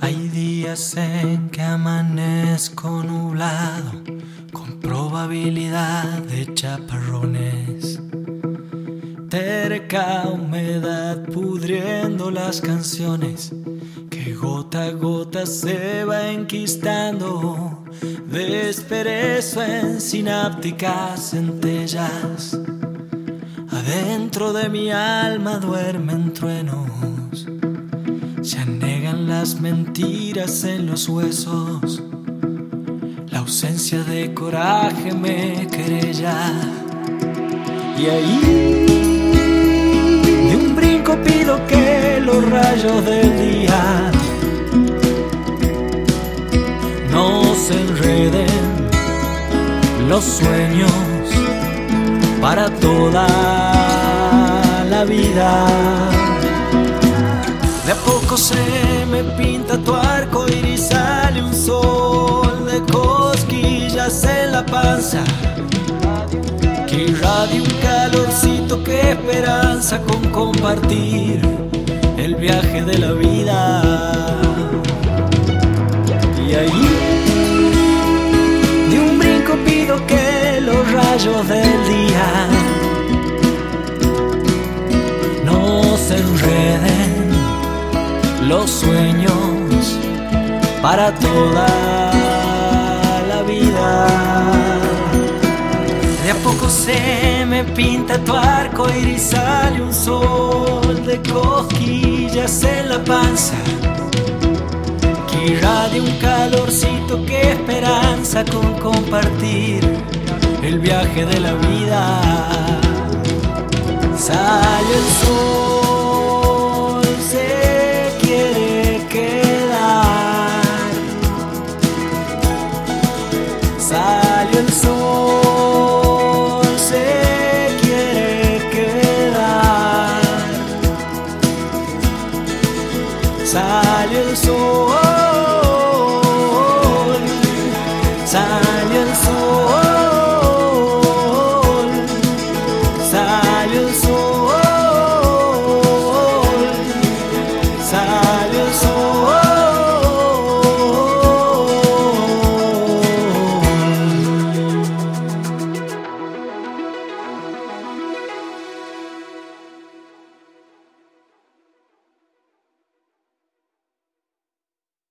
Hay días en que amanezco nublado, con probabilidad de chaparrones. Terca humedad pudriendo las canciones, que gota a gota se va enquistando. Desperezo en sinápticas centellas. Adentro de mi alma duermen truenos. Se anegan las mentiras en los huesos. La ausencia de coraje me querella. Y ahí, de un brinco pido que los rayos del día no se enreden los sueños para toda la vida. A poco se me pinta tu arco y sale un sol de cosquillas en la panza. Que irradia un calorcito que esperanza con compartir el viaje de la vida. Y ahí, de un brinco pido que los rayos del día no se enreden los sueños para toda la vida. De a poco se me pinta tu arco y sale un sol de cosquillas en la panza. Que irradia un calorcito que esperanza con compartir el viaje de la vida. salió el sol, se quiere quedar. Salió el sol.